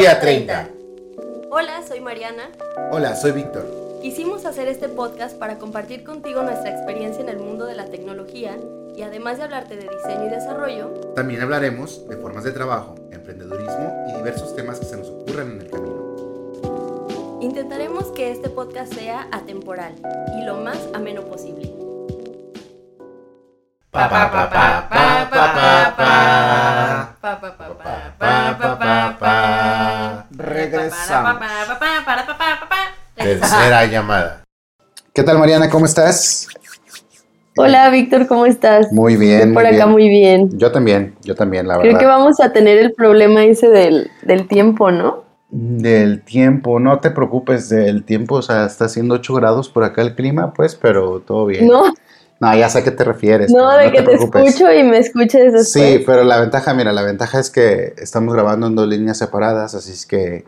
Día 30. Hola, soy Mariana. Hola, soy Víctor. Quisimos hacer este podcast para compartir contigo nuestra experiencia en el mundo de la tecnología y además de hablarte de diseño y desarrollo, También hablaremos de formas de trabajo, emprendedurismo y diversos temas que se nos ocurran en el camino. intentaremos que este podcast sea atemporal y lo más ameno posible. Pa, pa, pa, pa, pa, pa, pa, pa. Pa, pa, pa, pa, Pa, pa, pa, pa, pa. Regresamos. Pa, pa, pa, pa, pa, pa, pa. Tercera llamada. ¿Qué tal, Mariana? ¿Cómo estás? Hola Víctor, ¿cómo estás? Muy bien. Yo por muy acá bien. muy bien. Yo también, yo también, la Creo verdad. que vamos a tener el problema ese del, del tiempo, ¿no? Del tiempo, no te preocupes del tiempo, o sea, está haciendo 8 grados por acá el clima, pues, pero todo bien. No, No, ya sé a qué te refieres. no, de que te preocupes. escucho y me escuches después. Sí, pero la ventaja, mira, la ventaja es que estamos grabando en dos líneas separadas, así es que,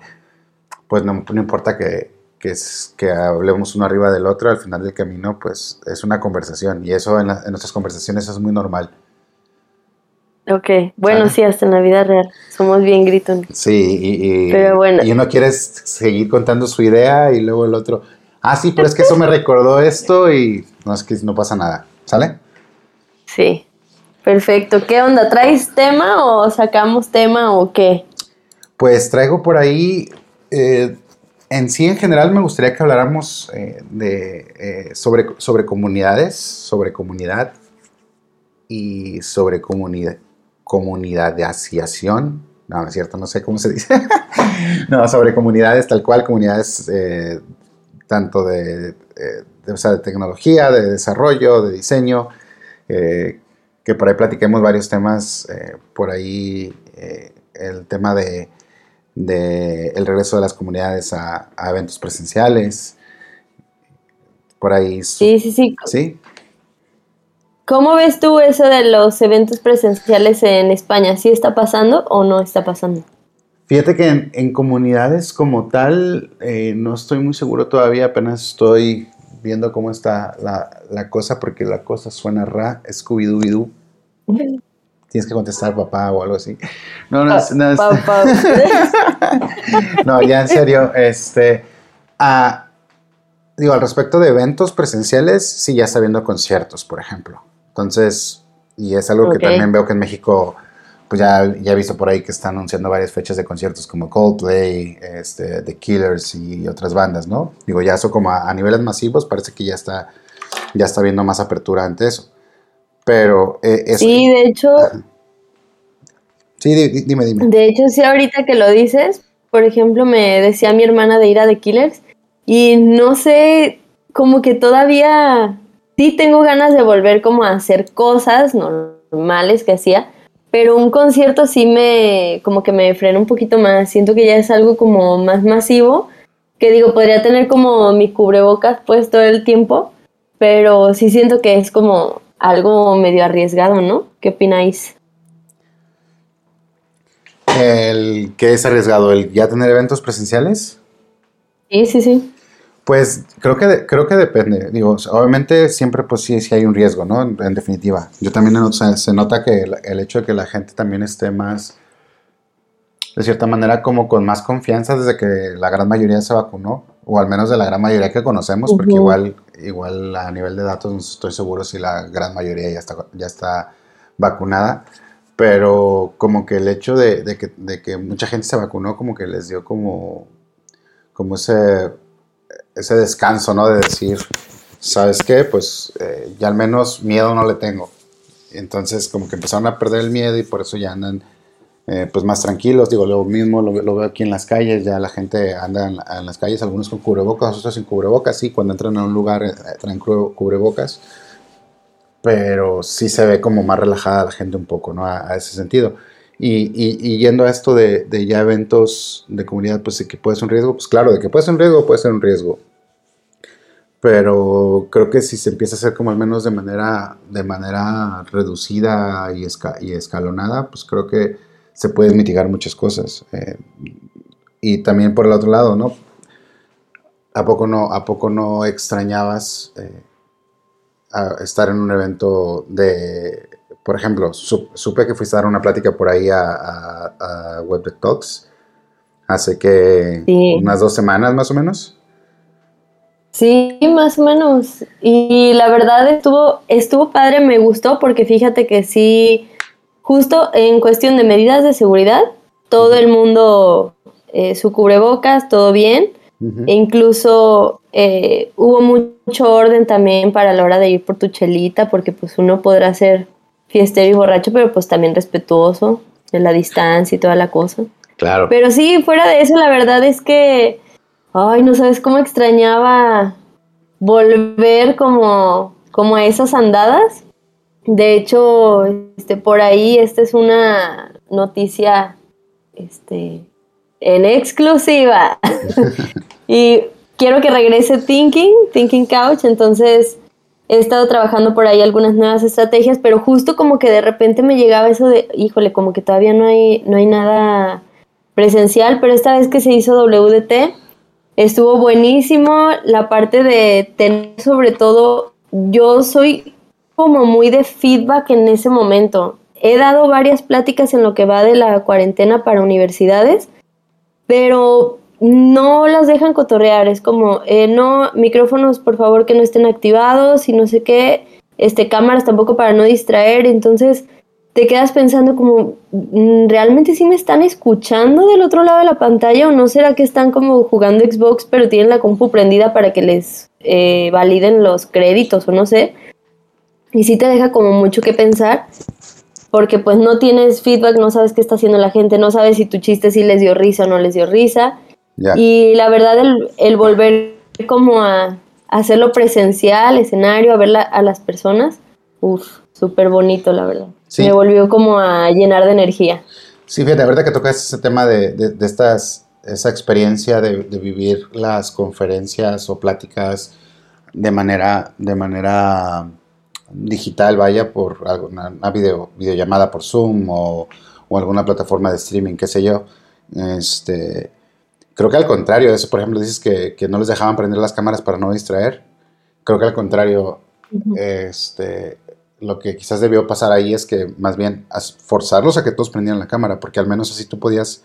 pues no, no importa que, que, es- que hablemos uno arriba del otro, al final del camino, pues es una conversación y eso en, la- en nuestras conversaciones es muy normal. Ok, bueno, sí, hasta en la vida real. Somos bien gritones. Sí, y, y- Pero bueno. y uno quiere seguir contando su idea y luego el otro, ah, sí, pero es que eso me recordó esto y no, es que no pasa nada, ¿sale? Sí. Perfecto. ¿Qué onda? ¿Traes tema o sacamos tema o qué? Pues traigo por ahí, eh, en sí en general me gustaría que habláramos eh, de, eh, sobre, sobre comunidades, sobre comunidad y sobre comunidad, comunidadación. No, no es cierto, no sé cómo se dice. no, sobre comunidades tal cual, comunidades tanto de, de, o sea, de tecnología, de desarrollo, de diseño, que por ahí platiquemos varios temas, por ahí el tema de, de el regreso de las comunidades a, a eventos presenciales, por ahí... su- Sí, sí, sí. ¿Sí? ¿Cómo ves tú eso de los eventos presenciales en España? ¿Sí está pasando o no está pasando? Fíjate que en, en comunidades como tal, eh, no estoy muy seguro todavía, apenas estoy viendo cómo está la, la cosa, porque la cosa suena ra, Scooby-Doo. Tienes que contestar papá o algo así. No, no, es- no, es- Pa- pa- no, ya en serio, este, ah, digo, al respecto de eventos presenciales, sí ya está viendo conciertos, por ejemplo. Entonces, y es algo que también veo que en México, pues ya, ya he visto por ahí que están anunciando varias fechas de conciertos como Coldplay, este, The Killers y otras bandas, ¿no? Digo, ya eso como a, a niveles masivos parece que ya está, ya está viendo más apertura ante eso. Pero, eh, es- Sí, de hecho, sí, di- di- dime, dime. De hecho, sí, ahorita que lo dices, por ejemplo, me decía mi hermana de ir a The Killers y no sé, como que todavía sí tengo ganas de volver como a hacer cosas normales que hacía, pero un concierto sí me, como que me frena un poquito más, siento que ya es algo como más masivo, que digo, podría tener como mi cubrebocas pues todo el tiempo, pero sí siento que es como algo medio arriesgado, ¿no? ¿Qué opináis? El que es arriesgado, el ya tener eventos presenciales. Sí, sí, sí. Pues creo que, de- creo que depende. Digo, obviamente siempre pues sí, sí hay un riesgo, ¿no? En, en definitiva. Yo también noto- se, se nota que el, el hecho de que la gente también esté más, de cierta manera, como con más confianza desde que la gran mayoría se vacunó, o al menos de la gran mayoría que conocemos, porque Ujú. igual, igual a nivel de datos no estoy seguro si la gran mayoría ya está, ya está vacunada. Pero como que el hecho de, que mucha gente se vacunó, como que les dio como, como ese, ese descanso, ¿no? De decir, ¿sabes qué? Pues eh, ya al menos miedo no le tengo. Entonces como que empezaron a perder el miedo y por eso ya andan eh, pues más tranquilos. Digo, lo mismo lo, lo veo aquí en las calles, ya la gente anda en, en las calles, algunos con cubrebocas, otros sin cubrebocas, sí, cuando entran a un lugar eh, traen cu- cubrebocas, pero sí se ve como más relajada la gente un poco, ¿no? A, a ese sentido. Y, y- y yendo a esto de, de ya eventos de comunidad, pues de que puede ser un riesgo, pues claro, de que puede ser un riesgo, puede ser un riesgo. Pero creo que si se empieza a hacer como al menos de manera, de manera reducida y, esca- y escalonada, pues creo que se pueden mitigar muchas cosas. Eh, y también por el otro lado, ¿no? ¿A poco no, a poco no extrañabas eh, a estar en un evento de, por ejemplo, su- supe que fuiste a dar una plática por ahí a, a, a Web Talks hace que Sí. unas dos semanas más o menos. Sí, más o menos. Y la verdad estuvo, estuvo padre, me gustó porque fíjate que sí, justo en cuestión de medidas de seguridad, todo el mundo, eh, su cubrebocas, todo bien. E incluso eh, hubo mucho orden también para la hora de ir por tu chelita, porque pues uno podrá ser fiestero y borracho, pero pues también respetuoso de la distancia y toda la cosa. Claro. Pero sí, fuera de eso, la verdad es que, ay, no sabes cómo extrañaba volver como, como a esas andadas. De hecho, este, por ahí, esta es una noticia, este, en exclusiva. y quiero que regrese Thinking, Thinking Couch, entonces he estado trabajando por ahí algunas nuevas estrategias, pero justo como que de repente me llegaba eso de, híjole, como que todavía no hay, no hay nada presencial, pero esta vez que se hizo WDT estuvo buenísimo la parte de tener sobre todo, yo soy como muy de feedback en ese momento. He dado varias pláticas en lo que va de la cuarentena para universidades, pero no las dejan cotorrear, es como, eh, no, micrófonos por favor que no estén activados y no sé qué, este, cámaras tampoco para no distraer, entonces te quedas pensando como, mm, ¿realmente sí me están escuchando del otro lado de la pantalla o no será que están como jugando Xbox pero tienen la compu prendida para que les eh, validen los créditos o no sé? Y sí te deja como mucho que pensar porque pues no tienes feedback, no sabes qué está haciendo la gente, no sabes si tu chiste sí les dio risa o no les dio risa. Y la verdad, el, el volver como a, a hacerlo presencial, escenario, a ver la- a las personas, uff, súper bonito, la verdad. Sí. Me volvió como a llenar de energía. Sí, fíjate, ahorita que tocas ese tema de, de- de estas, esa experiencia de, de vivir las conferencias o pláticas de manera, de manera digital, vaya, por alguna una video, videollamada por Zoom o, o alguna plataforma de streaming, qué sé yo. Este, creo que al contrario, de eso, por ejemplo, dices que, que no les dejaban prender las cámaras para no distraer. Creo que al contrario, este, lo que quizás debió pasar ahí es que más bien forzarlos a que todos prendieran la cámara, porque al menos así tú podías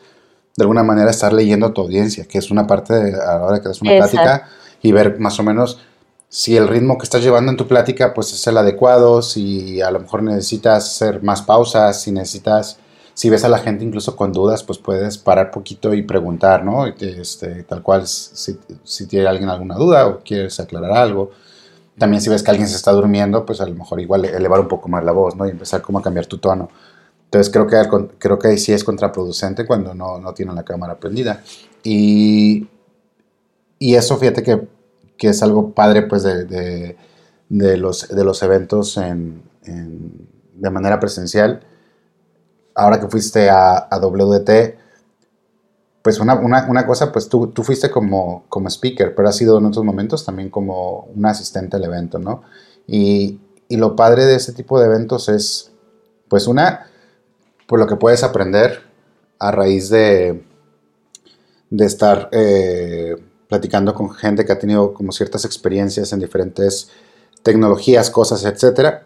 de alguna manera estar leyendo a tu audiencia, que es una parte de, a la hora que das una Exacto. plática y ver más o menos si el ritmo que estás llevando en tu plática pues es el adecuado, si a lo mejor necesitas hacer más pausas, si necesitas, si ves a la gente incluso con dudas, pues puedes parar poquito y preguntar, ¿no? Este, tal cual, si, si tiene alguien alguna duda o quieres aclarar algo. También si ves que alguien se está durmiendo, pues a lo mejor igual elevar un poco más la voz, ¿no? Y empezar como a cambiar tu tono. Entonces creo que, creo que sí es contraproducente cuando no, no tienen la cámara prendida. Y, y eso fíjate que, que es algo padre pues de, de- los, de los eventos en, de manera presencial. Ahora que fuiste a, a WT, pues una, una, una cosa, pues tú, tú fuiste como, como speaker, pero has sido en otros momentos también como un asistente al evento, ¿no? Y, y lo padre de ese tipo de eventos es, pues una, por lo que puedes aprender a raíz de, de estar eh, platicando con gente que ha tenido como ciertas experiencias en diferentes tecnologías, cosas, etcétera,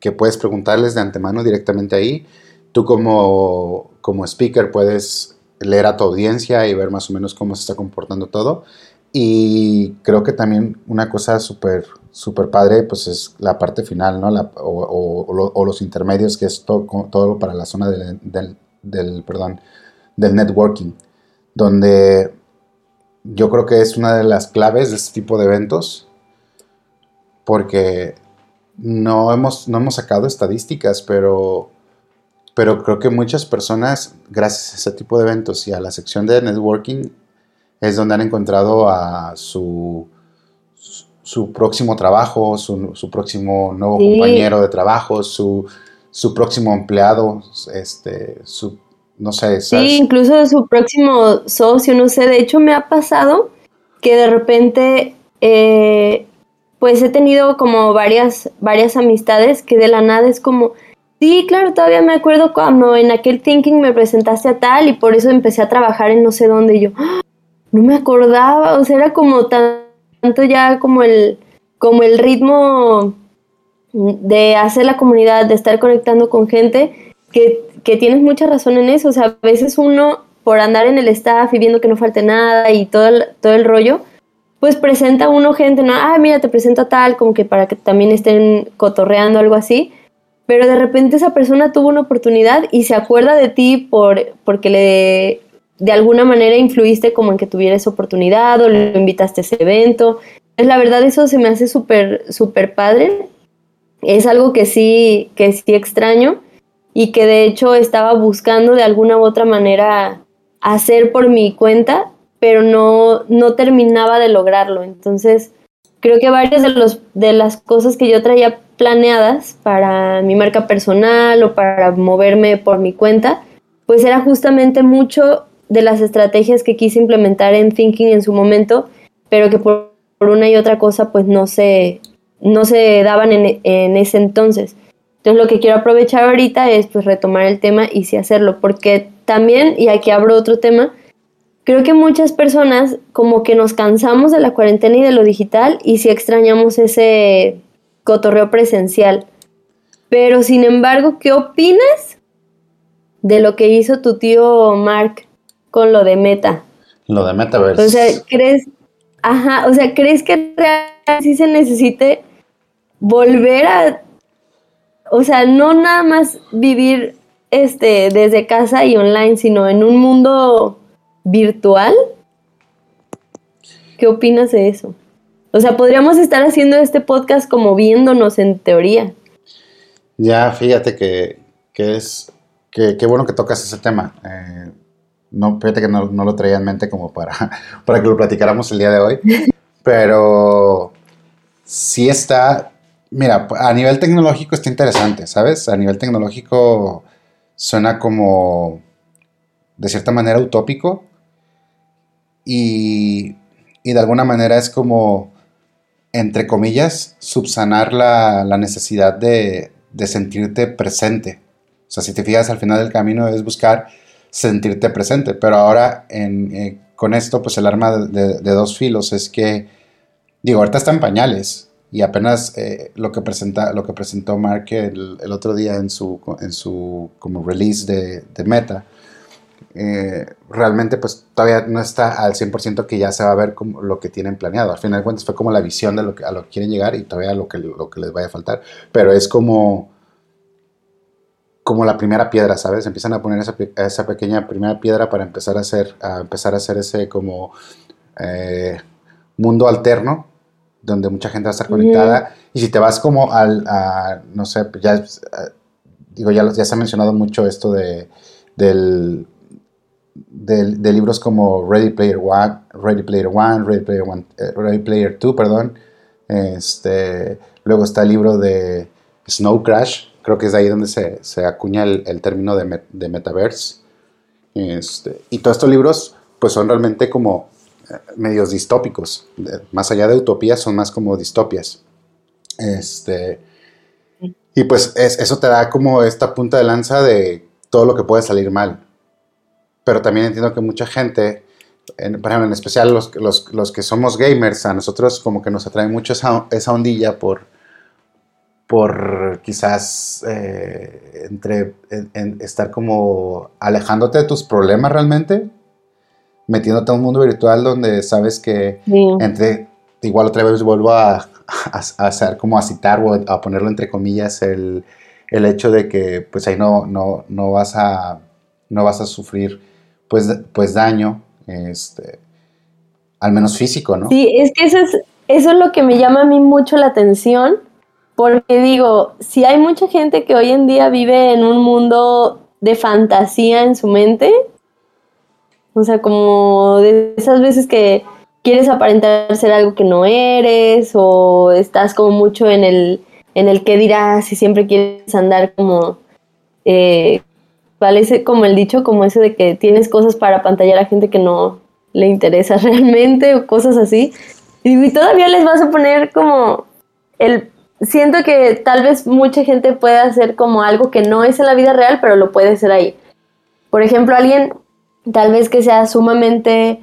que puedes preguntarles de antemano directamente ahí. Tú como, como speaker puedes leer a tu audiencia y ver más o menos cómo se está comportando todo. Y creo que también una cosa súper súper padre pues es la parte final, ¿no? La- o, o- o lo- o los intermedios, que es to- todo para la zona del, del, perdón, del networking, donde yo creo que es una de las claves de este tipo de eventos, porque no hemos, no hemos sacado estadísticas, pero, pero creo que muchas personas, gracias a ese tipo de eventos y a la sección de networking, es donde han encontrado a su, su próximo trabajo, su, su próximo nuevo Sí. compañero de trabajo, su, su próximo empleado, este, su, no sé, Sí, ¿sabes? incluso de su próximo socio, no sé, de hecho me ha pasado que de repente, eh, pues he tenido como varias, varias amistades que de la nada es como, sí, claro, todavía me acuerdo cuando en aquel thinking me presentaste a tal y por eso empecé a trabajar en no sé dónde y yo, ¡ah! no me acordaba, o sea, era como tan- tanto ya como el, como el ritmo de hacer la comunidad, de estar conectando con gente, que, que tienes mucha razón en eso. O sea, a veces uno, por andar en el staff y viendo que no falte nada y todo el, todo el rollo, pues presenta a uno gente, no, ah, mira, te presento a tal, como que para que también estén cotorreando algo así. Pero de repente esa persona tuvo una oportunidad y se acuerda de ti por, porque le de alguna manera influiste como en que tuviera esa oportunidad o lo invitaste a ese evento. Es la verdad eso se me hace súper, súper padre. Es algo que sí, que sí extraño y que de hecho estaba buscando de alguna u otra manera hacer por mi cuenta, pero no, no terminaba de lograrlo. Entonces, creo que varias de, los, de las cosas que yo traía planeadas para mi marca personal o para moverme por mi cuenta, pues era justamente mucho de las estrategias que quise implementar en Thinking en su momento, pero que por, una y otra cosa pues no se, no se daban en, en, ese entonces. Entonces lo que quiero aprovechar ahorita es pues retomar el tema y sí hacerlo, porque también, y aquí abro otro tema, creo que muchas personas como que nos cansamos de la cuarentena y de lo digital y sí extrañamos ese cotorreo presencial. Pero sin embargo, ¿qué opinas de lo que hizo tu tío Mark con lo de Meta. Lo de Metaverse. O sea, ¿crees, ajá, o sea, ¿crees que realmente sí se necesite volver a, o sea, no nada más vivir este desde casa y online, sino en un mundo virtual? ¿Qué opinas de eso? O sea, podríamos estar haciendo este podcast como viéndonos en teoría. Ya, fíjate que, que es, que, qué bueno que tocas ese tema. Eh, no, fíjate que no, lo traía en mente como para, para que lo platicáramos el día de hoy. Pero sí está, mira, a nivel tecnológico está interesante, ¿sabes? A nivel tecnológico suena como, de cierta manera, utópico. Y, y de alguna manera es como, entre comillas, subsanar la, la necesidad de, de sentirte presente. O sea, si te fijas al final del camino es buscar sentirte presente. Pero ahora eh, con esto, pues el arma de, dos filos es que, digo, ahorita está en pañales y apenas eh, lo, que presenta, lo que presentó Mark el, otro día en su, en su como release de, Meta, eh, realmente pues todavía no está al 100% que ya se va a ver lo que tienen planeado. Al final de cuentas fue como la visión de lo que, a lo que quieren llegar y todavía lo que, lo que les vaya a faltar. Pero es como como la primera piedra, ¿sabes? Empiezan a poner esa, esa pequeña primera piedra para empezar a hacer, a empezar a hacer ese como eh, mundo alterno donde mucha gente va a estar conectada. Y si te vas como al, no sé, pues ya, eh, digo, ya, ya se ha mencionado mucho esto de, del, de, libros como Ready Player One, Ready Player One, Ready Player One, eh, Ready Player Two, perdón. Este, luego está el libro de Snow Crash, Creo que es de ahí donde se, acuña el, término de, metaverse. Este, y todos estos libros pues son realmente como medios distópicos. más allá de utopías, son más como distopias. Este, y pues eso te da como esta punta de lanza de todo lo que puede salir mal. Pero también entiendo que mucha gente, en, por ejemplo, en especial los, los, que somos gamers, a nosotros como que nos atrae mucho esa, esa ondilla por por quizás eh, entre estar como alejándote de tus problemas realmente, metiéndote a un mundo virtual donde sabes que entre, igual otra vez vuelvo a, hacer como a citar o a ponerlo entre comillas el, hecho de que pues ahí no, no, no, vas, a, no vas a sufrir pues, pues daño, este, al menos físico, ¿no? Sí, es que eso es, eso es lo que me llama a mí mucho la atención porque digo, si hay mucha gente que hoy en día vive en un mundo de fantasía en su mente, o sea, como de esas veces que quieres aparentar ser algo que no eres, o estás como mucho en el, en el que dirás y siempre quieres andar como, eh, parece como el dicho, como ese de que tienes cosas para pantallar a gente que no le interesa realmente, o cosas así. Y todavía les vas a poner como el siento que tal vez mucha gente puede hacer como algo que no es en la vida real, pero lo puede hacer ahí. Por ejemplo, alguien tal vez que sea sumamente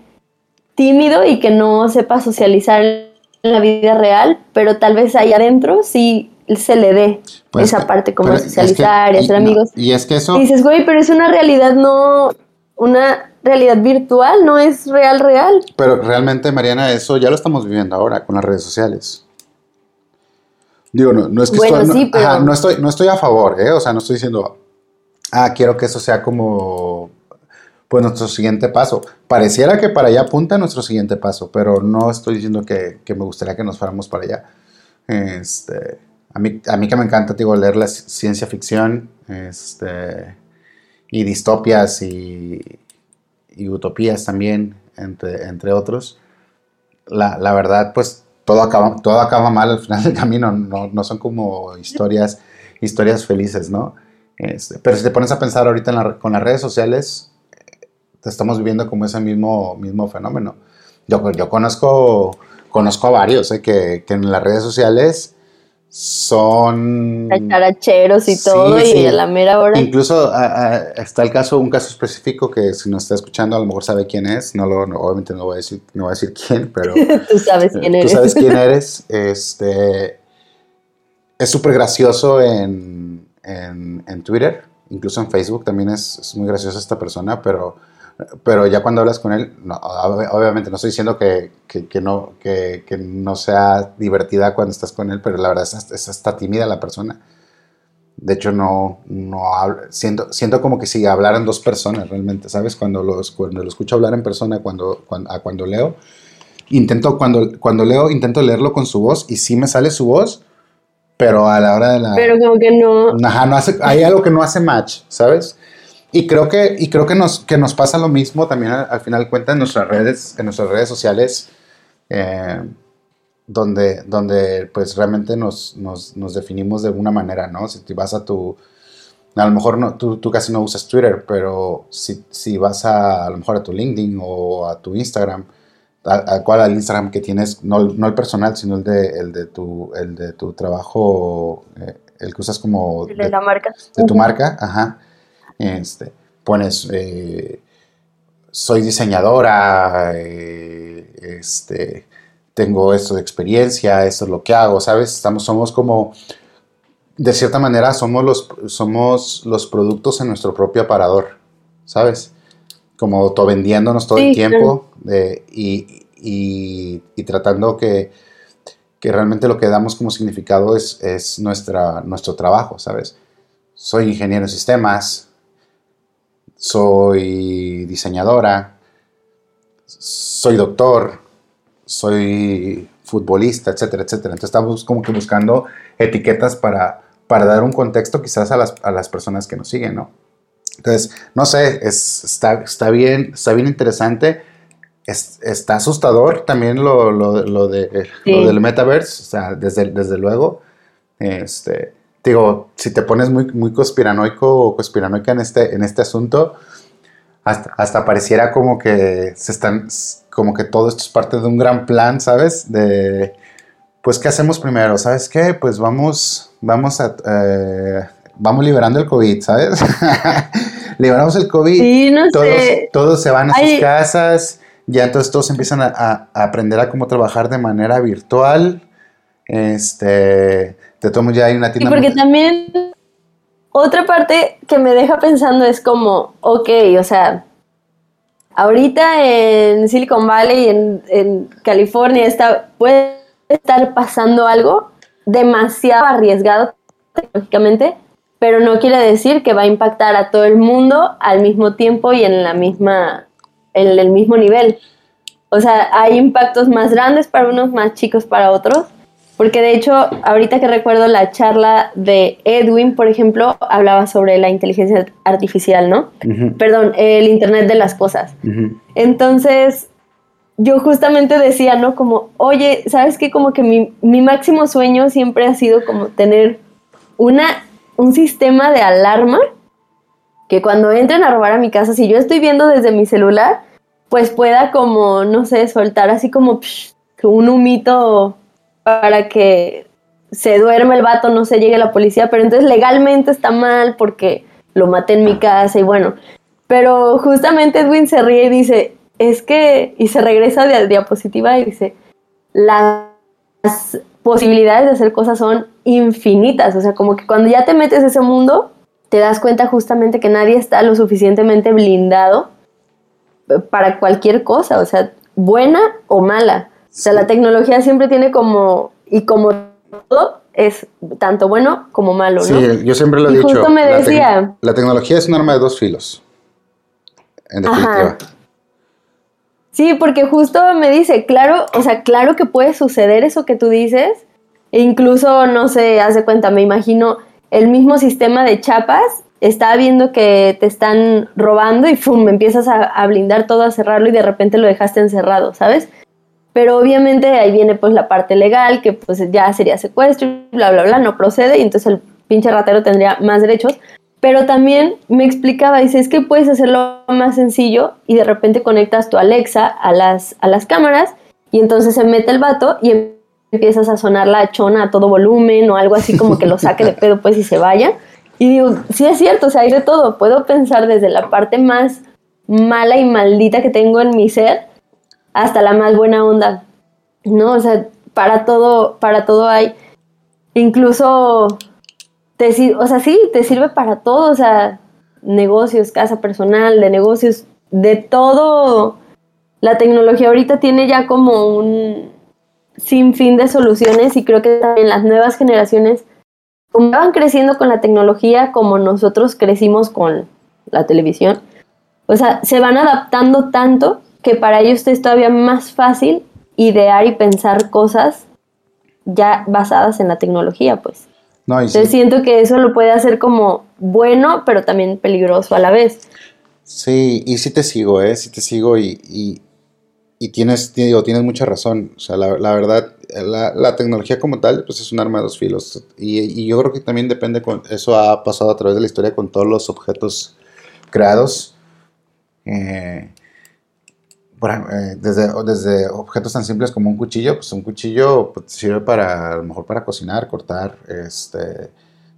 tímido y que no sepa socializar en la vida real, pero tal vez ahí adentro sí se le dé Pues, esa parte como pero es que- socializar y hacer no, amigos. y es que eso, Y dices, güey, pero es una realidad no, una realidad virtual, no es real, real. pero realmente, Mariana, eso ya lo estamos viviendo ahora con las redes sociales. Digo, no, no es que Bueno, estoy, no, sí, pero- ajá, no estoy, no estoy a favor, ¿eh? O sea, no estoy diciendo, ah, quiero que eso sea como, pues, nuestro siguiente paso. Pareciera que para allá apunta nuestro siguiente paso, pero no estoy diciendo que, que me gustaría que nos fuéramos para allá. Este, a mí, a mí que me encanta, digo, leer la ci- ciencia ficción, este, y distopias y, utopías también, entre, entre otros. La, la verdad, pues todo acaba, todo acaba mal al final del camino, no, no son como historias, historias felices, ¿no? Este, pero si te pones a pensar ahorita con las redes sociales, estamos viviendo como ese mismo, mismo fenómeno. Yo, yo conozco, conozco a varios eh, que, que en las redes sociales son... Characheros y Sí, todo, sí. y a la mera hora. Incluso ah, ah, está el caso, un caso específico que si nos está escuchando a lo mejor sabe quién es. No lo, obviamente no voy a decir, no voy a decir quién, pero Tú sabes quién eh, eres. tú sabes quién eres. Este es súper gracioso en, en, en Twitter, incluso en Facebook también es, es muy graciosa esta persona, pero, pero ya cuando hablas con él, no, ob- obviamente no estoy diciendo que, que, que no, que, que no sea divertida cuando estás con él, pero la verdad es, es hasta tímida la persona. De hecho, no, no hablo, siento, siento como que si hablaran dos personas realmente, ¿sabes? Cuando lo, cuando lo escucho hablar en persona, cuando, cuando, a cuando leo, intento, cuando, cuando leo, intento leerlo con su voz y sí me sale su voz, pero a la hora de la... Pero como que no. Ajá, no hace, hay algo que no hace match, ¿sabes? Y creo que, y creo que, nos, que nos pasa lo mismo también al, al final de cuentas en nuestras redes, en nuestras redes sociales, eh, donde, donde pues realmente nos, nos, nos definimos de una manera, ¿no? Si te vas a tu, a lo mejor no, tú, tú casi no usas Twitter, pero si, si vas a, a lo mejor a tu LinkedIn o a tu Instagram, al, al cual al Instagram que tienes, no, no el personal, sino el de, el de, tu, el de tu trabajo, eh, el que usas como de la marca. de tu marca, ajá, este, pones, eh, soy diseñadora, eh, este, tengo esto de experiencia, esto es lo que hago, ¿sabes? Estamos, somos como, de cierta manera, somos los, somos los productos en nuestro propio aparador, ¿sabes? Como autovendiéndonos todo el tiempo y, y- y tratando que, que realmente lo que damos como significado es, es nuestra, nuestro trabajo, ¿sabes? Soy ingeniero en sistemas, soy diseñadora, soy doctor, soy futbolista, etcétera, etcétera. Entonces estamos como que buscando etiquetas para, para dar un contexto quizás a las, a las personas que nos siguen, ¿no? Entonces, no sé, es, está, está, bien, está bien interesante. Es- está asustador también lo, lo, lo de, Sí. lo del metaverse, o sea, desde, desde luego. Este, digo, si te pones muy, muy conspiranoico o conspiranoica en este, en este asunto, hasta, hasta pareciera como que se están, como que todo esto es parte de un gran plan, ¿sabes? De, pues, ¿qué hacemos primero? ¿Sabes qué? Pues vamos, vamos a, eh, vamos liberando el COVID, ¿sabes? Liberamos el COVID, Sí, no todos, sé. todos se van a sus casas, ya entonces todos empiezan a, a- a aprender a cómo trabajar de manera virtual. Este, todos modos ya hay una Sí, tienda. porque muy- también otra parte que me deja pensando es como, ok, o sea, ahorita en Silicon Valley, en, en California, está, puede estar pasando algo demasiado arriesgado tecnológicamente, pero no quiere decir que va a impactar a todo el mundo al mismo tiempo y en la misma, en el mismo nivel. O sea, hay impactos más grandes para unos, más chicos para otros. Porque de hecho, ahorita que recuerdo la charla de Edwin, por ejemplo, hablaba sobre la inteligencia artificial, ¿no? Perdón, el Internet de las Cosas. Entonces, yo justamente decía, ¿no? Como, oye, ¿sabes qué? Como que mi, mi máximo sueño siempre ha sido como tener una, un sistema de alarma que cuando entren a robar a mi casa, si yo estoy viendo desde mi celular, pues pueda como, no sé, soltar así como psh, un humito para que se duerme el vato, no se llegue la policía, pero entonces legalmente está mal porque lo maté en mi casa y bueno. Pero justamente Edwin se ríe y dice, es que, y se regresa de diapositiva y dice, las posibilidades de hacer cosas son infinitas. O sea, como que cuando ya te metes a ese mundo, te das cuenta justamente que nadie está lo suficientemente blindado para cualquier cosa, o sea, buena o mala. O sea, la tecnología siempre tiene como, y como todo, es tanto bueno como malo, ¿no? Sí, yo siempre lo he Y dicho. justo me la, tec- decía- la tecnología es un arma de dos filos. En definitiva. Ajá. Sí, porque justo me dice, claro, o sea, claro que puede suceder eso que tú dices, e incluso, no sé, haz de cuenta, me imagino el mismo sistema de chapas, está viendo que te están robando y ¡fum! empiezas a, a blindar todo, a cerrarlo y de repente lo dejaste encerrado, ¿sabes? Pero obviamente ahí viene pues la parte legal, que pues ya sería secuestro, bla, bla, bla, no procede y entonces el pinche ratero tendría más derechos. Pero también me explicaba, dice, es que puedes hacerlo más sencillo y de repente conectas tu Alexa a las, a las cámaras y entonces se mete el vato y em- empiezas a sonar la chona a todo volumen o algo así como que lo saque de pedo pues y se vaya. Y digo, sí es cierto, o sea, hay de todo. Puedo pensar desde la parte más mala y maldita que tengo en mi ser hasta la más buena onda. No, o sea, para todo, para todo hay. Incluso te o sea, sí, te sirve para todo, o sea, negocios, casa personal, de negocios, de todo. La tecnología ahorita tiene ya como un sinfín de soluciones y creo que también las nuevas generaciones, van creciendo con la tecnología, como nosotros crecimos con la televisión, o sea, se van adaptando tanto que para ellos es todavía más fácil idear y pensar cosas ya basadas en la tecnología, pues. No, y sí, Entonces siento que eso lo puede hacer como bueno, pero también peligroso a la vez. sí, y sí te sigo, ¿eh? Sí te sigo y, y, y tienes, digo, tienes mucha razón. O sea, la, la verdad, la, la tecnología como tal, pues es un arma de dos filos. Y, y yo creo que también depende, con, eso ha pasado a través de la historia con todos los objetos creados. Eh, ej- eh, desde, desde objetos tan simples como un cuchillo, pues un cuchillo pues, sirve para, a lo mejor para cocinar, cortar este,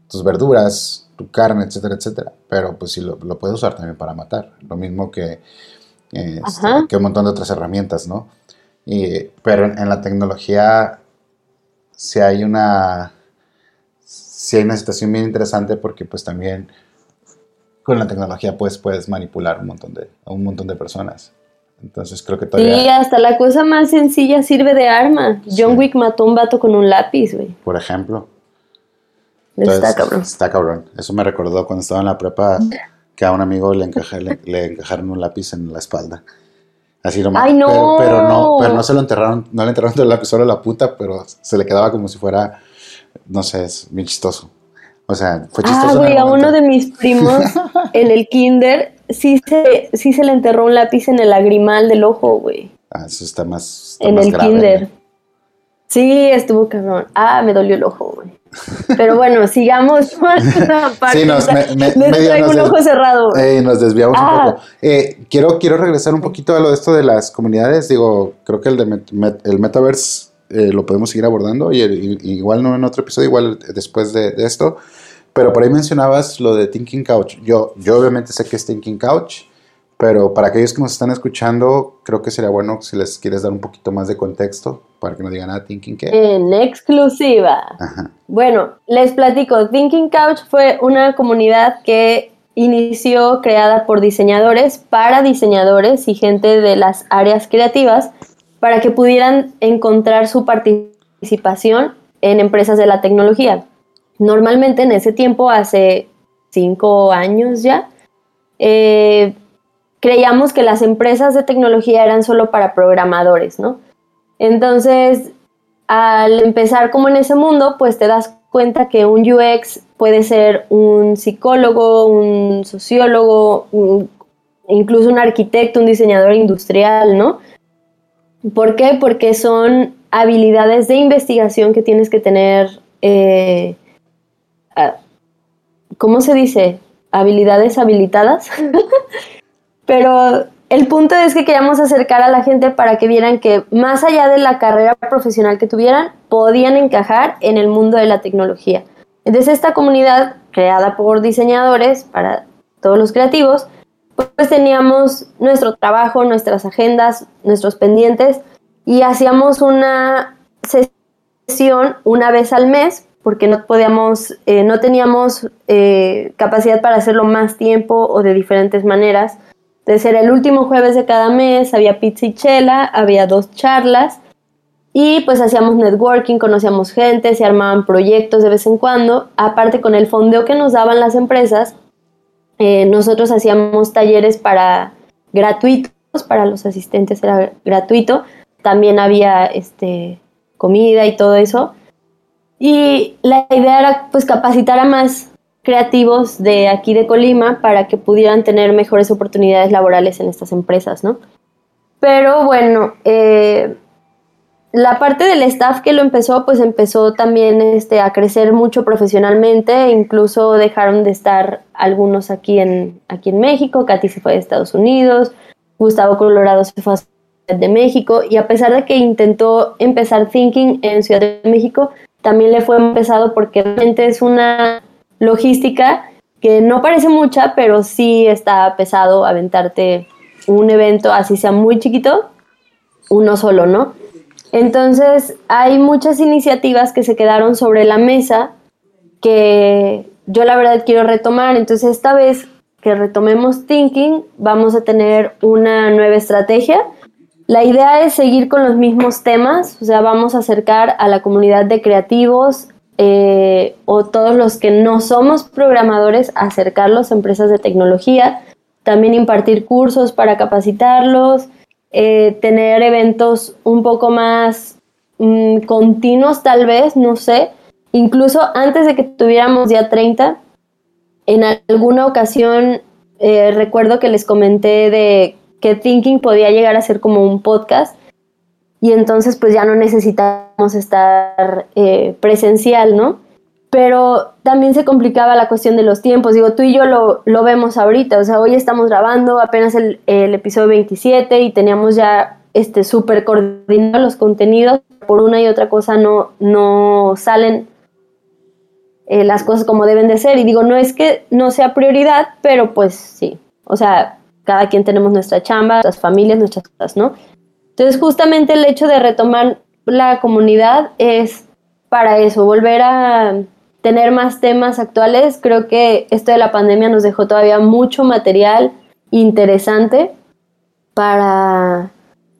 tus verduras, tu carne, etcétera, etcétera. Pero pues sí lo, lo puedes usar también para matar. Lo mismo que, eh, este, que un montón de otras herramientas, ¿no? Y, pero en, la tecnología sí hay una sí hay una situación bien interesante porque pues también con la tecnología pues puedes manipular un montón de, a un montón de personas. Entonces creo que Sí, todavía, hasta la cosa más sencilla sirve de arma. John Sí. Wick mató a un vato con un lápiz, güey. por ejemplo, Está cabrón. Está cabrón. Eso me recordó cuando estaba en la prepa que a un amigo le, encaja- le, le encajaron un lápiz en la espalda. Así nomás. ¡Ay, no! Pero, pero no, pero no se lo enterraron, no le enterraron el lápiz solo la puta, pero se le quedaba como si fuera, no sé, es bien chistoso. O sea, fue chistoso. Ah, en el güey, a uno de mis primos en el kinder sí se, sí se le enterró un lápiz en el lagrimal del ojo, güey. Ah, eso está más, está En más el grave. kinder. Sí, estuvo cabrón. Ah, me dolió el ojo, güey. Pero bueno, sigamos parte. Sí, nos- me- me- medio traigo nos un des- ojo cerrado. nos desviamos Ah. un poco. Eh, quiero, quiero regresar un poquito a lo de esto de las comunidades. Digo, creo que el de met- met- el metaverse eh, lo podemos seguir abordando y, el- y- igual no en otro episodio, igual después de, de esto. Pero por ahí mencionabas lo de Thinking Couch. Yo, yo obviamente sé que es Thinking Couch, pero para aquellos que nos están escuchando, creo que sería bueno si les quieres dar un poquito más de contexto para que nos digan, ah, Thinking qué. En exclusiva. Ajá. Bueno, les platico. Thinking Couch fue una comunidad que inició creada por diseñadores para diseñadores y gente de las áreas creativas para que pudieran encontrar su participación en empresas de la tecnología. Normalmente en ese tiempo, hace cinco años ya, eh, creíamos que las empresas de tecnología eran solo para programadores, ¿no? Entonces, al empezar como en ese mundo, pues te das cuenta que un UX puede ser un psicólogo, un sociólogo, incluso un arquitecto, un diseñador industrial, ¿no? ¿Por qué? Porque son habilidades de investigación que tienes que tener, eh, ¿cómo se dice? Habilidades habilitadas. Pero el punto es que queríamos acercar a la gente para que vieran que más allá de la carrera profesional que tuvieran, podían encajar en el mundo de la tecnología. Entonces esta comunidad, creada por diseñadores para todos los creativos, pues teníamos nuestro trabajo, nuestras agendas, nuestros pendientes y hacíamos una sesión una vez al mes porque no podíamos, eh, no teníamos eh, capacidad para hacerlo más tiempo o de diferentes maneras. Entonces era el último jueves de cada mes, había pizza y chela, había dos charlas y pues hacíamos networking, conocíamos gente, se armaban proyectos de vez en cuando. Aparte con el fondeo que nos daban las empresas, eh, nosotros hacíamos talleres para gratuitos, para los asistentes era gratuito. También había este, comida y todo eso. Y la idea era pues capacitar a más creativos de aquí de Colima para que pudieran tener mejores oportunidades laborales en estas empresas, ¿no? Pero bueno, eh, la parte del staff que lo empezó, pues empezó también este, a crecer mucho profesionalmente, incluso dejaron de estar algunos aquí en, aquí en México, Katy se fue de Estados Unidos, Gustavo Colorado se fue a Ciudad de México, y a pesar de que intentó empezar Thinking en Ciudad de México, también le fue pesado porque realmente es una logística que no parece mucha, pero sí está pesado aventarte un evento, así sea muy chiquito, uno solo, ¿no? Entonces, hay muchas iniciativas que se quedaron sobre la mesa que yo la verdad quiero retomar. Entonces, esta vez que retomemos Thinking, vamos a tener una nueva estrategia. La idea es seguir con los mismos temas, o sea, vamos a acercar a la comunidad de creativos eh, o todos los que no somos programadores, acercarlos a empresas de tecnología, también impartir cursos para capacitarlos, eh, tener eventos un poco más mm, continuos tal vez, no sé. Incluso antes de que tuviéramos ya 30, en alguna ocasión eh, recuerdo que les comenté de que Thinking podía llegar a ser como un podcast y entonces pues ya no necesitamos estar eh, presencial, ¿no? Pero también se complicaba la cuestión de los tiempos. Digo, tú y yo lo, lo vemos ahorita, o sea, hoy estamos grabando apenas el, el episodio 27 y teníamos ya este súper coordinados los contenidos, por una y otra cosa no, no salen eh, las cosas como deben de ser. Y digo, no es que no sea prioridad, pero pues sí, o sea, cada quien tenemos nuestra chamba, nuestras familias, nuestras cosas, ¿no? Entonces, justamente el hecho de retomar la comunidad es para eso, volver a tener más temas actuales. Creo que esto de la pandemia nos dejó todavía mucho material interesante para,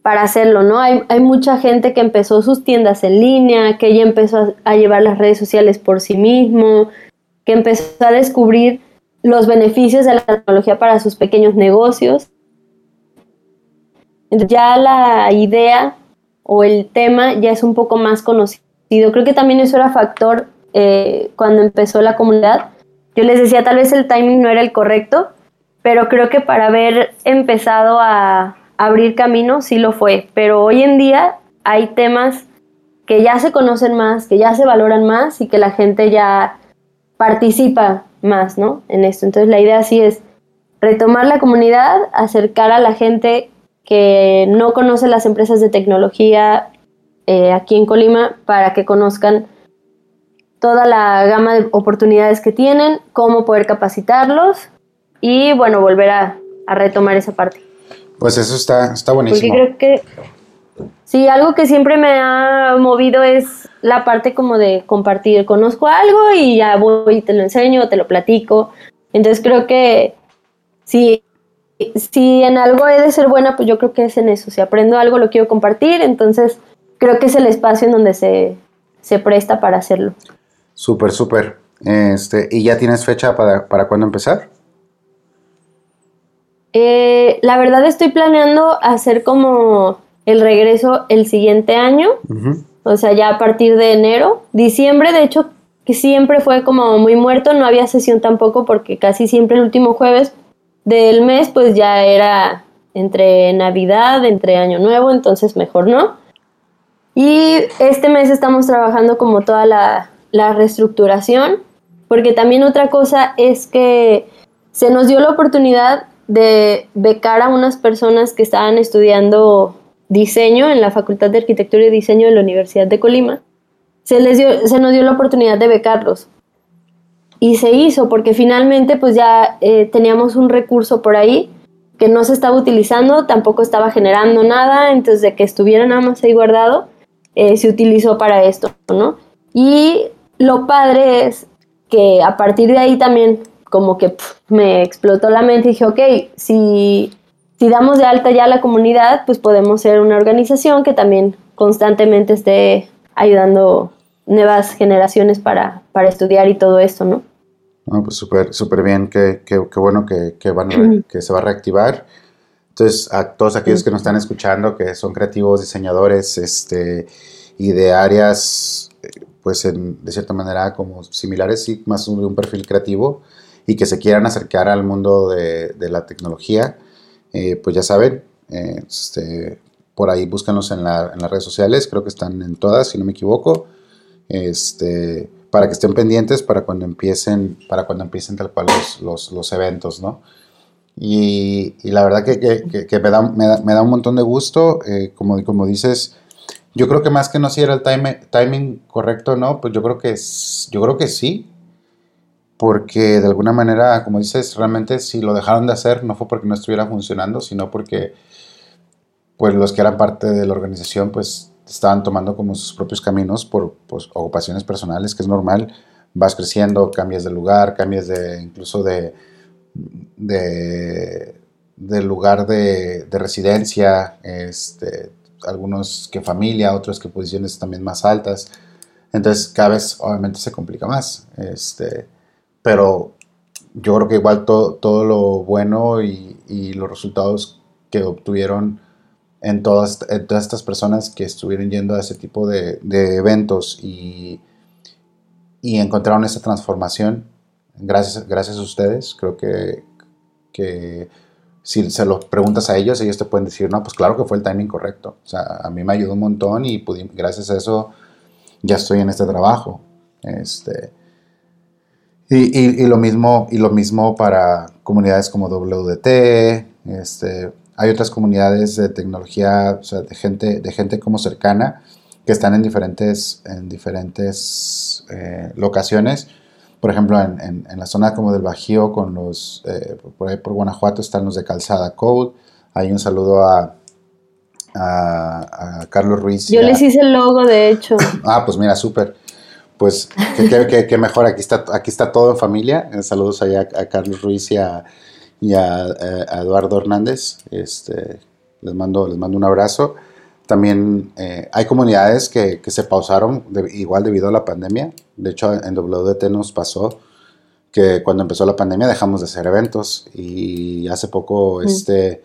para hacerlo, ¿no? Hay, hay mucha gente que empezó sus tiendas en línea, que ya empezó a, a llevar las redes sociales por sí mismo, que empezó a descubrir los beneficios de la tecnología para sus pequeños negocios. Ya la idea o el tema ya es un poco más conocido. Creo que también eso era factor eh, cuando empezó la comunidad. Yo les decía, tal vez el timing no era el correcto, pero creo que para haber empezado a abrir camino sí lo fue. Pero hoy en día hay temas que ya se conocen más, que ya se valoran más y que la gente ya participa más, ¿no? En esto. Entonces la idea sí es retomar la comunidad, acercar a la gente que no conoce las empresas de tecnología eh, aquí en Colima para que conozcan toda la gama de oportunidades que tienen, cómo poder capacitarlos y bueno, volver a, a retomar esa parte. Pues eso está, está buenísimo. Porque creo que sí, algo que siempre me ha movido es la parte como de compartir. Conozco algo y ya voy y te lo enseño, te lo platico. Entonces creo que si, si en algo he de ser buena, pues yo creo que es en eso. Si aprendo algo, lo quiero compartir. Entonces creo que es el espacio en donde se, se presta para hacerlo. Súper, súper. Este, ¿Y ya tienes fecha para, para cuándo empezar? Eh, la verdad estoy planeando hacer como el regreso el siguiente año, Ujú. o sea, ya a partir de enero. Diciembre, de hecho, que siempre fue como muy muerto, no había sesión tampoco porque casi siempre el último jueves del mes pues ya era entre Navidad, entre Año Nuevo, entonces mejor no. Y este mes estamos trabajando como toda la, la reestructuración, porque también otra cosa es que se nos dio la oportunidad de becar a unas personas que estaban estudiando diseño en la Facultad de Arquitectura y Diseño de la Universidad de Colima. Se, les dio, se nos dio la oportunidad de becarlos. Y se hizo porque finalmente pues ya eh, teníamos un recurso por ahí que no se estaba utilizando, tampoco estaba generando nada, entonces de que estuviera nada más ahí guardado, eh, se utilizó para esto, ¿no? Y lo padre es que a partir de ahí también como que me explotó la mente y dije, ok, si, si damos de alta ya a la comunidad, pues podemos ser una organización que también constantemente esté ayudando nuevas generaciones para, para estudiar y todo esto, ¿no? No, pues súper súper bien, qué, qué, qué bueno que, que, van a re- que se va a reactivar. Entonces, a todos aquellos que nos están escuchando, que son creativos, diseñadores, este, y de áreas, eh, pues en- de cierta manera como similares, sí, más de un perfil creativo, y que se quieran acercar al mundo de, de la tecnología, eh, pues ya saben, eh, este, por ahí búscanos en, la- en las redes sociales, creo que están en todas, si no me equivoco este, para que estén pendientes para cuando empiecen, para cuando empiecen tal cual los, los, los eventos, ¿no? Y, y la verdad que, que- que- me, da, me, da, me da un montón de gusto, eh, como, como dices, yo creo que más que no si era el time- timing correcto, ¿no? Pues yo creo que yo creo que sí, porque de alguna manera, como dices, realmente si lo dejaron de hacer no fue porque no estuviera funcionando, sino porque pues los que eran parte de la organización pues estaban tomando como sus propios caminos por pues, ocupaciones personales, que es normal, vas creciendo, cambias de lugar, cambias de incluso de, de, lugar de, de residencia, este, algunos que familia, otros que posiciones también más altas. Entonces cada vez obviamente se complica más. Este, pero yo creo que igual todo, todo lo bueno y, los resultados que obtuvieron en todas, todas estas personas que estuvieron yendo a ese tipo de, eventos y, y encontraron esa transformación, gracias, gracias a ustedes, creo que, que si se lo preguntas a ellos, ellos te pueden decir, no, pues claro que fue el timing correcto. O sea, a mí me ayudó un montón y pudi- gracias a eso ya estoy en este trabajo. Este, y, y- y lo mismo, y lo mismo para comunidades como WDT, este, hay otras comunidades de tecnología, o sea, de gente, de gente como cercana, que están en diferentes, en diferentes eh, locaciones. Por ejemplo, en, en- en la zona como del Bajío, con los, eh, por ahí por Guanajuato están los de Calzada Code. Hay un saludo a, a, a Carlos Ruiz. Yo a- les hice el logo, de hecho. Ah, pues mira, súper. Pues que mejor, aquí está, aquí está todo en familia. Eh, Saludos allá a, Carlos Ruiz y a, y a, eh, a Eduardo Hernández. Este, les, mando, les mando un abrazo. También eh, hay comunidades que, que se pausaron de- igual debido a la pandemia. De hecho, en WDT nos pasó que cuando empezó la pandemia dejamos de hacer eventos y hace poco este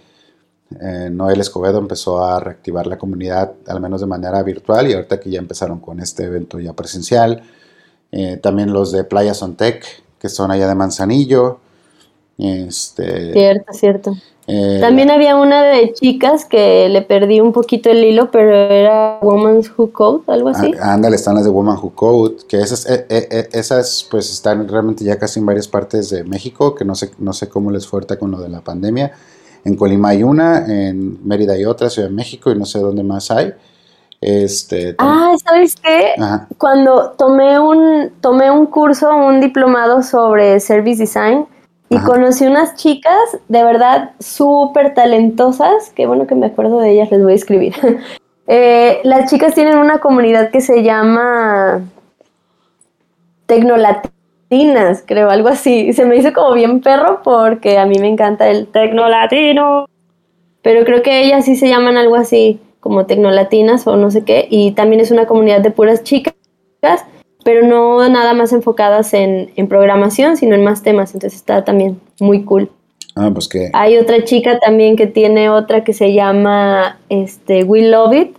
eh, Noel Escobedo empezó a reactivar la comunidad, al menos de manera virtual, y ahorita que ya empezaron con este evento ya presencial. Eh, también los de Playa Sontec, que son allá de Manzanillo. Este, Cierto, cierto. eh, También había una de chicas que le perdí un poquito el hilo, pero era Women's Who Code, algo así. Ah, Ándale, están las de Woman Who Code, que esas, eh, eh, eh, esas pues están realmente ya casi en varias partes de México, que no sé, no sé cómo les fue ahorita con lo de la pandemia. En Colima hay una, en Mérida hay otra, Ciudad de México y no sé dónde más hay. Este, Ah, ¿sabes qué? ajá, Cuando tomé un, tomé un curso, un diplomado sobre Service Design y Ajá. conocí unas chicas de verdad súper talentosas, qué bueno que me acuerdo de ellas, les voy a escribir. Eh, las chicas tienen una comunidad que se llama Tecnolatinas, creo, algo así. Y Se me hizo como bien perro porque a mí me encanta el Tecnolatino. Pero creo que ellas sí se llaman algo así, como Tecnolatinas o no sé qué. Y también es una comunidad de puras chicas, pero no nada más enfocadas en, en programación, sino en más temas. Entonces está también muy cool. ah, pues que, Hay otra chica también que tiene otra que se llama este, We Love It.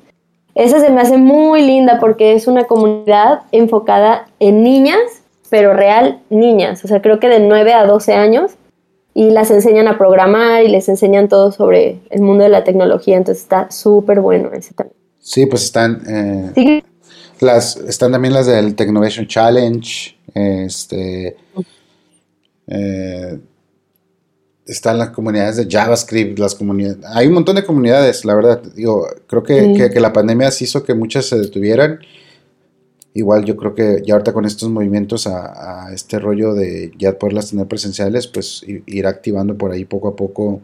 Esa se me hace muy linda porque es una comunidad enfocada en niñas, pero real niñas. O sea, creo que de 9 a 12 años. Y las enseñan a programar y les enseñan todo sobre el mundo de la tecnología. Entonces está súper bueno ese también. sí, pues están, eh, Sí, las, están también las del Technovation Challenge, este, eh, están las comunidades de JavaScript, las comunidades, hay un montón de comunidades, la verdad, digo, creo que, Sí. que- que la pandemia sí hizo que muchas se detuvieran, igual yo creo que ya ahorita con estos movimientos a, este rollo de ya poderlas tener presenciales, pues ir activando por ahí poco a poco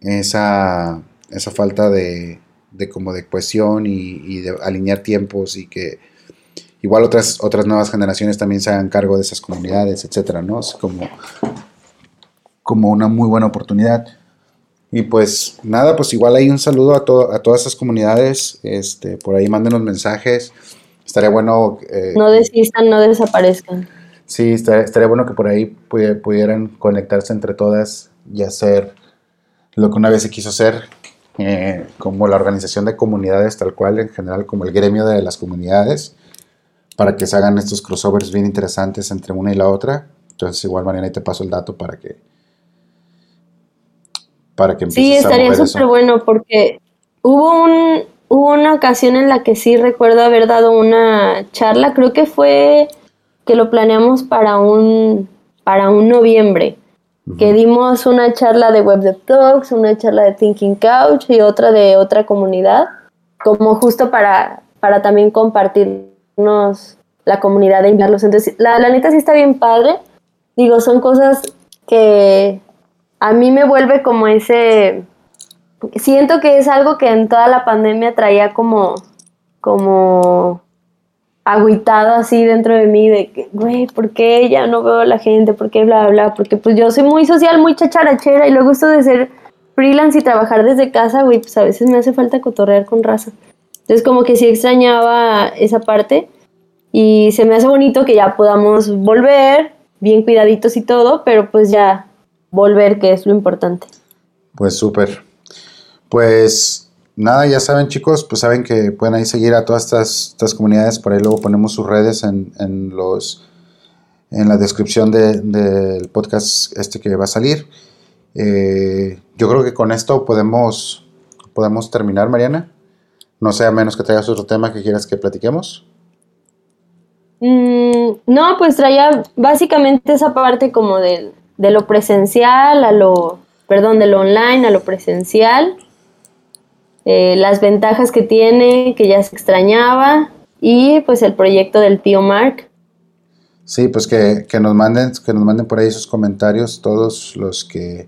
esa, esa falta de, como de cohesión y, de alinear tiempos y que igual otras, otras nuevas generaciones también se hagan cargo de esas comunidades, etcétera, ¿no? Como, como una muy buena oportunidad. Y pues nada, pues igual hay un saludo a, to- a todas esas comunidades. Este, por ahí mándenos mensajes. Estaría bueno. eh, No desistan, no desaparezcan. Sí, estaría, estaría bueno que por ahí pudi- pudieran conectarse entre todas y hacer lo que una vez se quiso hacer, eh, como la organización de comunidades tal cual, en general como el gremio de las comunidades, para que se hagan estos crossovers bien interesantes entre una y la otra. Entonces igual Mariana, ahí te paso el dato para que para que Sí, estaría súper bueno porque hubo un hubo una ocasión en la que sí recuerdo haber dado una charla, creo que fue que lo planeamos para un para un noviembre, que dimos una charla de Web Dev Talks, una charla de Thinking Couch y otra de otra comunidad, como justo para para también compartirnos la comunidad de invitarlos. Entonces, la, la neta sí está bien padre. Digo, son cosas que a mí me vuelve como ese siento que es algo que en toda la pandemia traía como como agüitado así dentro de mí de que, güey, ¿por qué ya no veo a la gente? ¿Por qué bla, bla? Porque pues yo soy muy social, muy chacharachera y luego esto de ser freelance y trabajar desde casa, güey, pues a veces me hace falta cotorrear con raza. Entonces como que sí extrañaba esa parte y se me hace bonito que ya podamos volver, bien cuidaditos y todo, pero pues ya volver, que es lo importante. Pues súper. Pues nada, ya saben chicos, pues saben que pueden ahí seguir a todas estas, estas comunidades, por ahí luego ponemos sus redes en, en los en la descripción de- del podcast este que va a salir. Eh, yo creo que con esto podemos, podemos terminar, Mariana. No sé, a menos que traigas otro tema que quieras que platiquemos. Mm, no, pues traía básicamente esa parte como de, de lo presencial a lo, perdón, de lo online a lo presencial, eh, las ventajas que tiene, que ya se extrañaba, y pues el proyecto del tío Mark. Sí, pues que, que nos manden, que nos manden por ahí sus comentarios, todos los que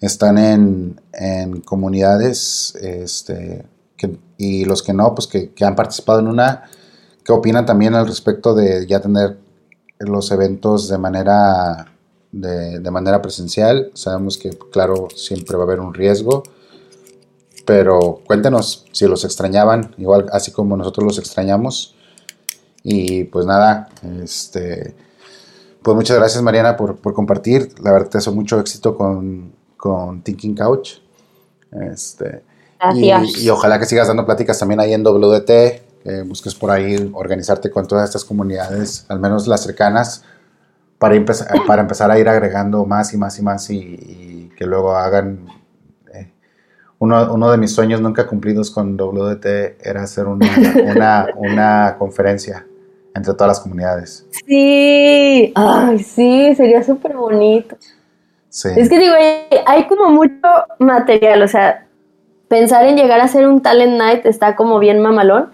están en, en comunidades, este, que- y los que no, pues que, que han participado en una, qué opinan también al respecto de ya tener los eventos de manera de, de manera presencial. Sabemos que, claro, siempre va a haber un riesgo, pero cuéntenos si los extrañaban, igual así como nosotros los extrañamos. Y pues nada, este, pues muchas gracias Mariana por, por compartir. La verdad te deseo mucho éxito con, con Thinking Couch. Este, y, ojalá que sigas dando pláticas también ahí en WT, que busques por ahí organizarte con todas estas comunidades, al menos las cercanas, para, empezar, para empezar a ir agregando más y más y más y, y que luego hagan... uno, uno de mis sueños nunca cumplidos con WT era hacer una, una, una conferencia entre todas las comunidades. Sí, ay, sí, sería súper bonito. Sí. Es que digo, hay, hay como mucho material, o sea, pensar en llegar a hacer un talent night está como bien mamalón,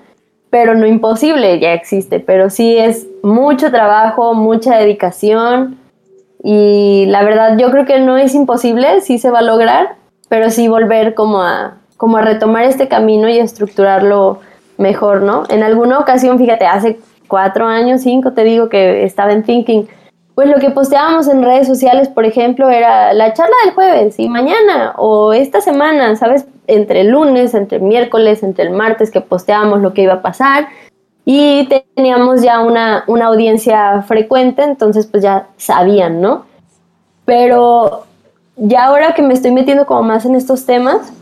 pero no imposible, ya existe, pero sí es mucho trabajo, mucha dedicación y la verdad yo creo que no es imposible, sí se va a lograr, pero sí volver como a, como a retomar este camino y estructurarlo mejor, ¿no? En alguna ocasión, fíjate, hace cuatro años, cinco, te digo que estaba en Thinking, pues lo que posteábamos en redes sociales, por ejemplo, era la charla del jueves y mañana o esta semana, ¿sabes? Entre lunes, entre miércoles, entre el martes que posteábamos lo que iba a pasar y teníamos ya una, una audiencia frecuente, entonces pues ya sabían, ¿no? Pero ya ahora que me estoy metiendo como más en estos temas,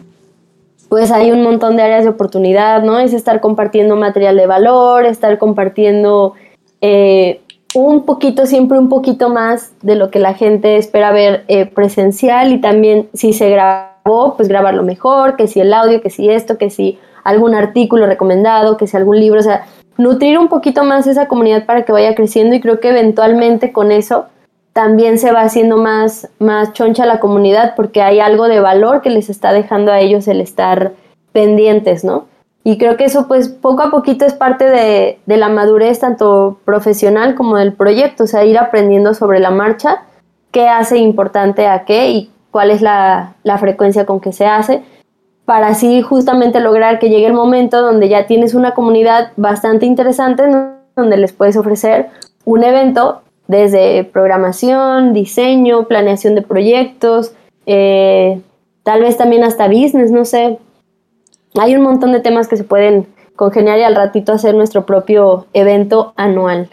pues hay un montón de áreas de oportunidad, ¿no? Es estar compartiendo material de valor, estar compartiendo eh, un poquito, siempre un poquito más de lo que la gente espera ver eh, presencial y también si se grabó, pues grabarlo mejor, que si el audio, que si esto, que si algún artículo recomendado, que si algún libro, o sea, nutrir un poquito más esa comunidad para que vaya creciendo y creo que eventualmente con eso también se va haciendo más, más choncha la comunidad porque hay algo de valor que les está dejando a ellos el estar pendientes, ¿no? Y creo que eso pues poco a poquito es parte de, de la madurez tanto profesional como del proyecto, o sea, ir aprendiendo sobre la marcha qué hace importante a qué y cuál es la, la frecuencia con que se hace. para así justamente lograr que llegue el momento donde ya tienes una comunidad bastante interesante donde les puedes ofrecer un evento desde programación, diseño, planeación de proyectos, eh, tal vez también hasta business, no sé. Hay un montón de temas que se pueden congeniar y al ratito hacer nuestro propio evento anual.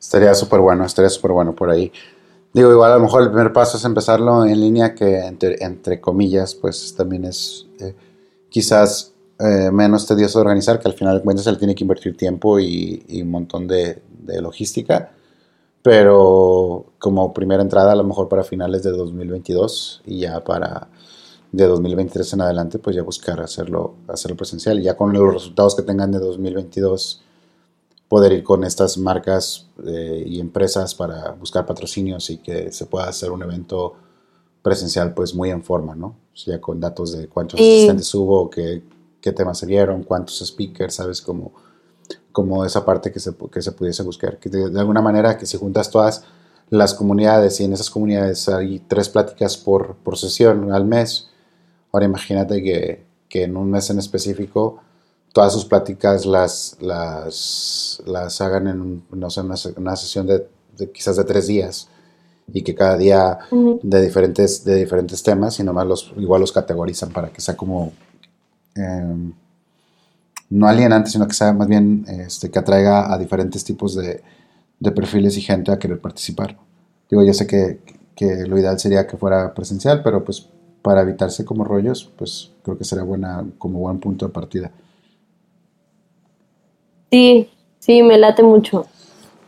Estaría súper bueno, estaría súper bueno por ahí. Digo, igual a lo mejor el primer paso es empezarlo en línea, que entre, entre comillas, pues también es eh, quizás eh, menos tedioso de organizar, que al final de cuentas le tiene que invertir tiempo y, un montón de, logística. Pero como primera entrada, a lo mejor para finales de 2022 y ya para de 2023 en adelante, pues ya buscar hacerlo, hacerlo presencial. Y ya con los resultados que tengan de 2022 poder ir con estas marcas eh, y empresas para buscar patrocinios y que se pueda hacer un evento presencial pues muy en forma, ¿no? O sea, con datos de cuántos Sí. asistentes hubo, qué, qué temas se dieron, cuántos speakers, ¿sabes? Como, como esa parte que se, que se pudiese buscar. Que de, de alguna manera que si juntas todas las comunidades y en esas comunidades hay tres pláticas por, por sesión al mes, ahora imagínate que, que en un mes en específico todas sus pláticas las, las, las hagan en no sé, una, una sesión de, de quizás de tres días y que cada día de diferentes, de diferentes temas y nomás los, igual los categorizan para que sea como em, no alienante, sino que sea más bien este, que atraiga a diferentes tipos de, perfiles y gente a querer participar. Digo, yo sé que, que lo ideal sería que fuera presencial, pero pues para evitarse como rollos, pues creo que sería buena, como buen punto de partida. Sí, sí, me late mucho.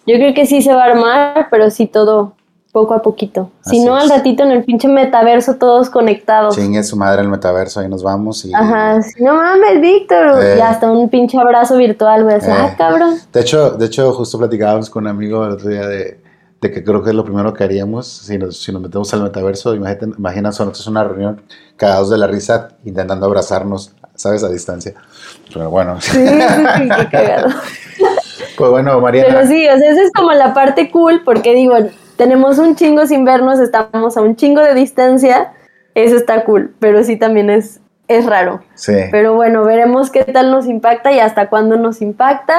Yo creo que sí se va a armar, pero sí todo poco a poquito. Si no, al ratito en el pinche metaverso todos conectados. Chingue su madre el metaverso, ahí nos vamos y... Ajá, sí, no mames, Víctor. Eh. Y hasta un pinche abrazo virtual, güey. Eh. Ah, cabrón. De hecho, de hecho, justo platicábamos con un amigo el otro día de, de que creo que es lo primero que haríamos si nos, si nos metemos al metaverso. Imagínate, imagina nosotros una reunión cagados de la risa intentando abrazarnos, ¿sabes? A distancia. Pero bueno, Sí, sí, sí, qué cagado. pues bueno, Mariana. Pero sí, o sea, esa es como la parte cool, porque digo, tenemos un chingo sin vernos, estamos a un chingo de distancia. Eso está cool, pero sí también es, es raro. Sí. Pero bueno, veremos qué tal nos impacta y hasta cuándo nos impacta.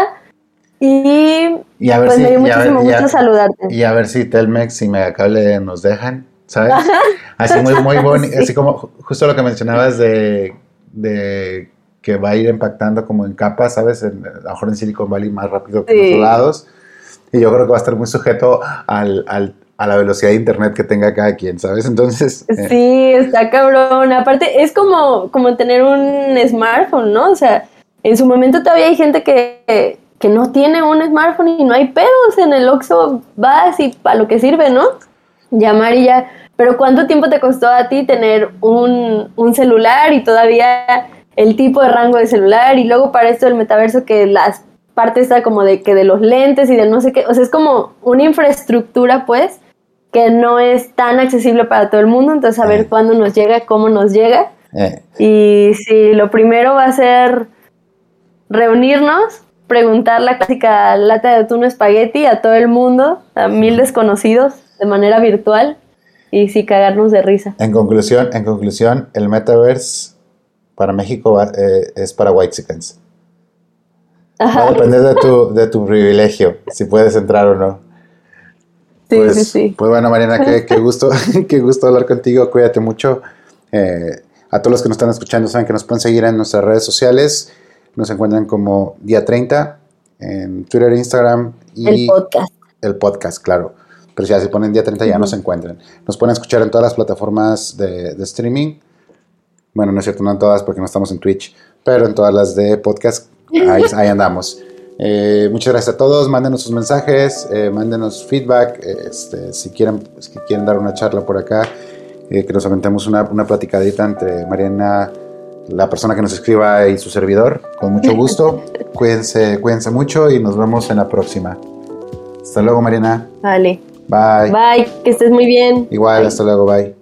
Y Y a ver pues si, me dio ver- muchísimo a- gusto saludarte. y a ver si Telmex y Megacable nos dejan, ¿sabes? Así muy, muy bonito, Sí. así como ju- justo lo que mencionabas de, de que va a ir impactando como en capas, ¿sabes? En, a lo mejor en Silicon Valley más rápido que en otros lados. Y yo creo que va a estar muy sujeto al, a la velocidad de internet que tenga cada quien, ¿sabes? Entonces, eh, Sí, está cabrón. Aparte, es como, como tener un smartphone, ¿no? O sea, en su momento todavía hay gente que, que no tiene un smartphone y no hay pedos. En el Oxxo vas y para lo que sirve, ¿no? Llamar y ya. Pero ¿cuánto tiempo te costó a ti tener un, un celular y todavía el tipo de rango de celular? Y luego para esto del metaverso que las partes está como de que de los lentes y de no sé qué. O sea, es como una infraestructura, pues, que no es tan accesible para todo el mundo, entonces a ver Sí. cuándo nos llega, cómo nos llega. eh, Y sí, lo primero va a ser reunirnos, preguntar la clásica lata de atún espagueti a todo el mundo, a mil desconocidos, de manera virtual, y sí, cagarnos de risa. en conclusión, en conclusión, el metaverse para México va- eh, es para Whitexicans. Va a Ajá, depender de tu, de tu privilegio, si puedes entrar o no. sí, pues, sí, sí. Pues bueno, Mariana, qué, qué gusto, qué gusto hablar contigo. Cuídate mucho. Eh, a todos los que nos están escuchando, saben que nos pueden seguir en nuestras redes sociales. Nos encuentran como Día 30 en Twitter, Instagram y El podcast. el podcast, claro. Pero ya si ponen Día 30 ya nos encuentran. Nos pueden escuchar en todas las plataformas de, de streaming. Bueno, no es cierto, no en todas porque no estamos en Twitch, pero en todas las de podcast, ahí, ahí andamos. Eh, muchas gracias a todos, mándenos sus mensajes, eh, mándenos feedback, eh, este, si quieren, si quieren dar una charla por acá, eh, que nos aventemos una, una platicadita entre Mariana, la persona que nos escriba y su servidor, con mucho gusto. cuídense, cuídense mucho y nos vemos en la próxima. Hasta luego, Mariana. Vale. Bye. Bye, que estés muy bien. Igual, hasta luego, bye.